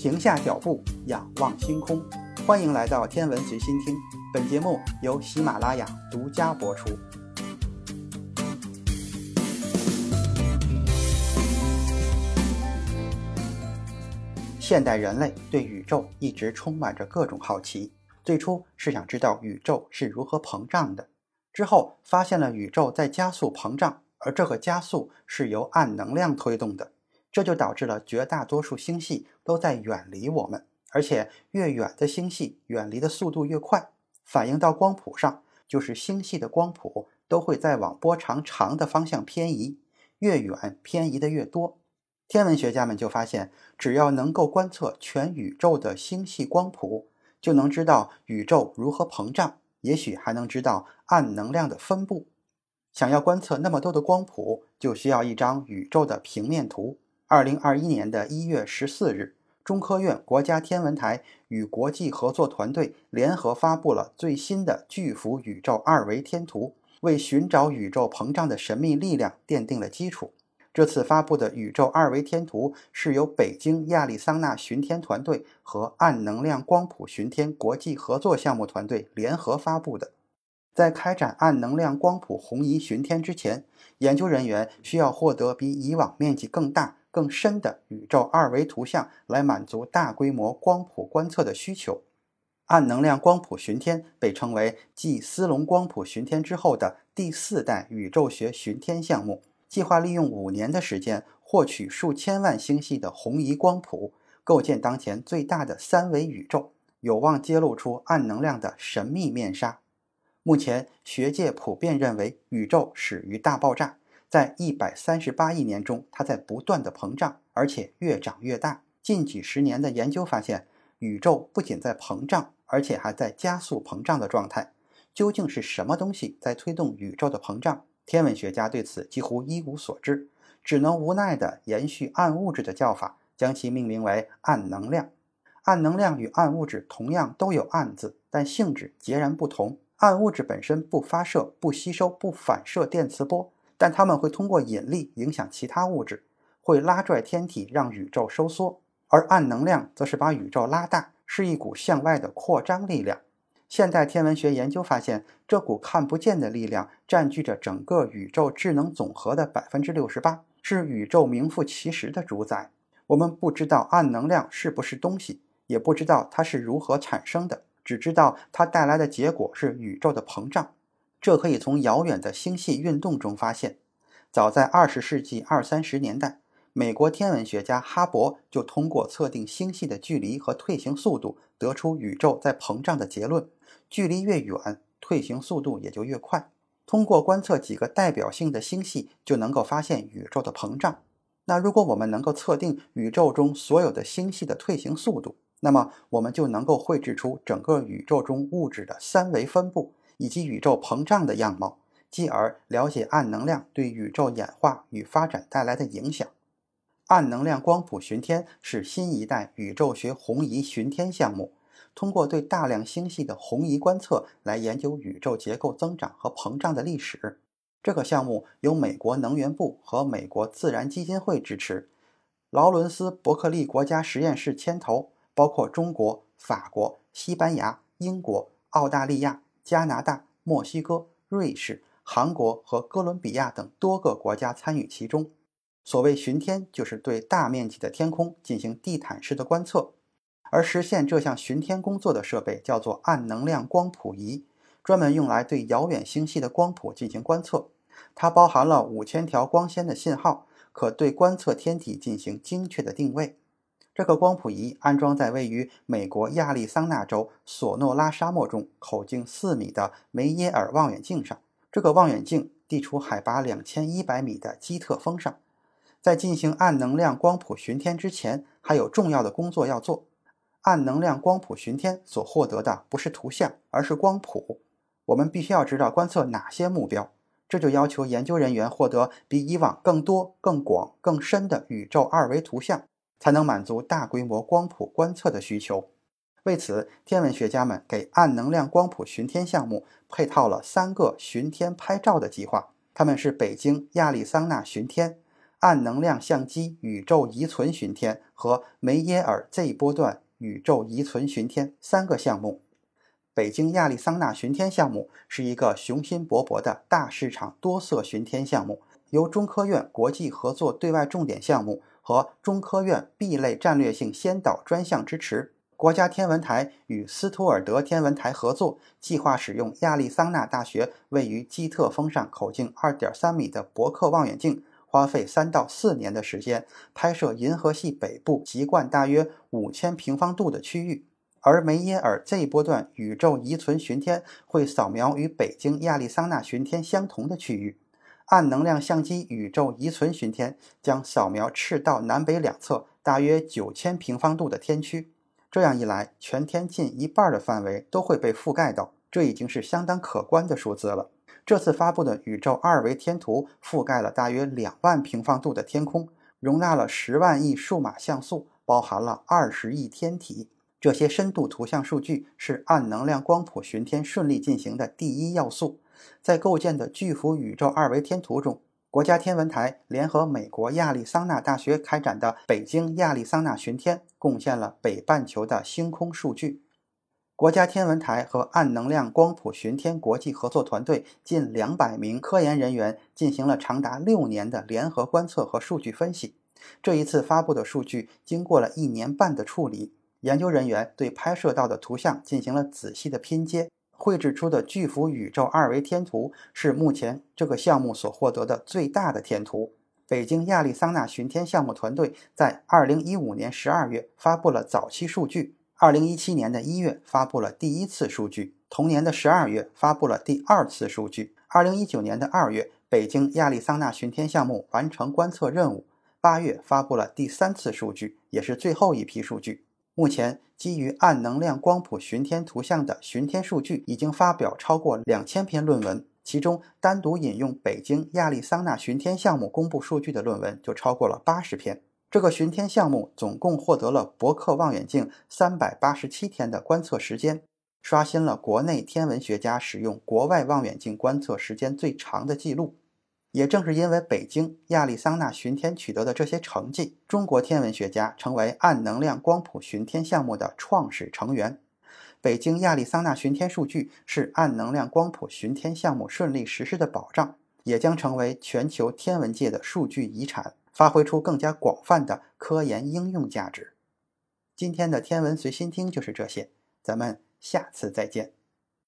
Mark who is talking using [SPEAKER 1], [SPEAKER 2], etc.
[SPEAKER 1] 停下脚步，仰望星空。欢迎来到天文随心听，本节目由喜马拉雅独家播出。现代人类对宇宙一直充满着各种好奇。最初是想知道宇宙是如何膨胀的，之后发现了宇宙在加速膨胀，而这个加速是由暗能量推动的。这就导致了绝大多数星系都在远离我们，而且越远的星系远离的速度越快。反映到光谱上，就是星系的光谱都会在往波长长的方向偏移，越远偏移的越多。天文学家们就发现，只要能够观测全宇宙的星系光谱，就能知道宇宙如何膨胀，也许还能知道暗能量的分布。想要观测那么多的光谱，就需要一张宇宙的平面图。二零二一年的一月十四日，中科院国家天文台与国际合作团队联合发布了最新的巨幅宇宙二维天图，为寻找宇宙膨胀的神秘力量奠定了基础。这次发布的宇宙二维天图是由北京亚利桑那巡天团队和暗能量光谱巡天国际合作项目团队联合发布的。在开展暗能量光谱红移巡天之前，研究人员需要获得比以往面积更大。更深的宇宙二维图像来满足大规模光谱观测的需求。暗能量光谱巡天被称为继斯隆光谱巡天之后的第四代宇宙学巡天项目，计划利用五年的时间获取数千万星系的红移光谱，构建当前最大的三维宇宙，有望揭露出暗能量的神秘面纱。目前，学界普遍认为宇宙始于大爆炸。在一百三十八亿年中，它在不断的膨胀，而且越长越大。近几十年的研究发现，宇宙不仅在膨胀，而且还在加速膨胀的状态。究竟是什么东西在推动宇宙的膨胀？天文学家对此几乎一无所知，只能无奈地延续暗物质的叫法，将其命名为暗能量。暗能量与暗物质同样都有“暗”字，但性质截然不同。暗物质本身不发射、不吸收、不反射电磁波。但它们会通过引力影响其他物质，会拉拽天体让宇宙收缩；而暗能量则是把宇宙拉大，是一股向外的扩张力量。现代天文学研究发现，这股看不见的力量占据着整个宇宙智能总和的百分之六十八，是宇宙名副其实的主宰。我们不知道暗能量是不是东西，也不知道它是如何产生的，只知道它带来的结果是宇宙的膨胀。这可以从遥远的星系运动中发现。早在二十世纪二三十年代，美国天文学家哈勃就通过测定星系的距离和退行速度，得出宇宙在膨胀的结论。距离越远，退行速度也就越快。通过观测几个代表性的星系，就能够发现宇宙的膨胀。那如果我们能够测定宇宙中所有的星系的退行速度，那么我们就能够绘制出整个宇宙中物质的三维分布。以及宇宙膨胀的样貌，继而了解暗能量对宇宙演化与发展带来的影响。暗能量光谱巡天是新一代宇宙学红移巡天项目，通过对大量星系的红移观测来研究宇宙结构增长和膨胀的历史。这个项目由美国能源部和美国自然基金会支持，劳伦斯伯克利国家实验室牵头，包括中国、法国、西班牙、英国、澳大利亚。加拿大、墨西哥、瑞士、韩国和哥伦比亚等多个国家参与其中。所谓巡天，就是对大面积的天空进行地毯式的观测。而实现这项巡天工作的设备叫做暗能量光谱仪，专门用来对遥远星系的光谱进行观测。它包含了五千条光纤的信号，可对观测天体进行精确的定位。这个光谱仪安装在位于美国亚利桑那州索诺拉沙漠中口径四米的梅耶尔望远镜上。这个望远镜地处海拔两千一百米的基特峰上。在进行暗能量光谱巡天之前，还有重要的工作要做。暗能量光谱巡天所获得的不是图像，而是光谱。我们必须要知道观测哪些目标，这就要求研究人员获得比以往更多、更广、更深的宇宙二维图像。才能满足大规模光谱观测的需求。为此，天文学家们给暗能量光谱巡天项目配套了三个巡天拍照的计划。他们是北京亚利桑那巡天、暗能量相机宇宙遗存巡天和梅耶尔 Z 波段宇宙遗存巡天三个项目。北京亚利桑那巡天项目是一个雄心勃勃的大市场多色巡天项目，由中科院国际合作对外重点项目和中科院 B 类战略性先导专项支持。国家天文台与斯图尔德天文台合作，计划使用亚利桑那大学位于基特峰上口径2.3米的伯克望远镜，花费三到四年的时间拍摄银河系北部极冠大约五千平方度的区域。而梅耶尔 Z 波段宇宙遗存巡天会扫描与北京亚利桑那巡天相同的区域，暗能量相机宇宙遗存巡天将扫描赤道南北两侧大约九千平方度的天区。这样一来，全天近一半的范围都会被覆盖到，这已经是相当可观的数字了。这次发布的宇宙二维天图覆盖了大约两万平方度的天空，容纳了十万亿数码像素，包含了二十亿天体。这些深度图像数据是暗能量光谱巡天顺利进行的第一要素。在构建的巨幅宇宙二维天图中，国家天文台联合美国亚利桑那大学开展的北京亚利桑那巡天，贡献了北半球的星空数据。国家天文台和暗能量光谱巡天国际合作团队近两百名科研人员进行了长达六年的联合观测和数据分析。这一次发布的数据经过了一年半的处理。研究人员对拍摄到的图像进行了仔细的拼接，绘制出的巨幅宇宙二维天图是目前这个项目所获得的最大的天图。北京亚利桑那巡天项目团队在2015年12月发布了早期数据，2017年的一月发布了第一次数据，同年的12月发布了第二次数据，2019年的2月，北京亚利桑那巡天项目完成观测任务，8月发布了第三次数据，也是最后一批数据。目前，基于暗能量光谱巡天图像的巡天数据已经发表超过两千篇论文，其中单独引用北京亚利桑那巡天项目公布数据的论文就超过了八十篇。这个巡天项目总共获得了伯克望远镜三百八十七天的观测时间，刷新了国内天文学家使用国外望远镜观测时间最长的记录。也正是因为北京亚利桑那巡天取得的这些成绩，中国天文学家成为暗能量光谱巡天项目的创始成员。北京亚利桑那巡天数据是暗能量光谱巡天项目顺利实施的保障，也将成为全球天文界的数据遗产，发挥出更加广泛的科研应用价值。今天的天文随心听就是这些，咱们下次再见。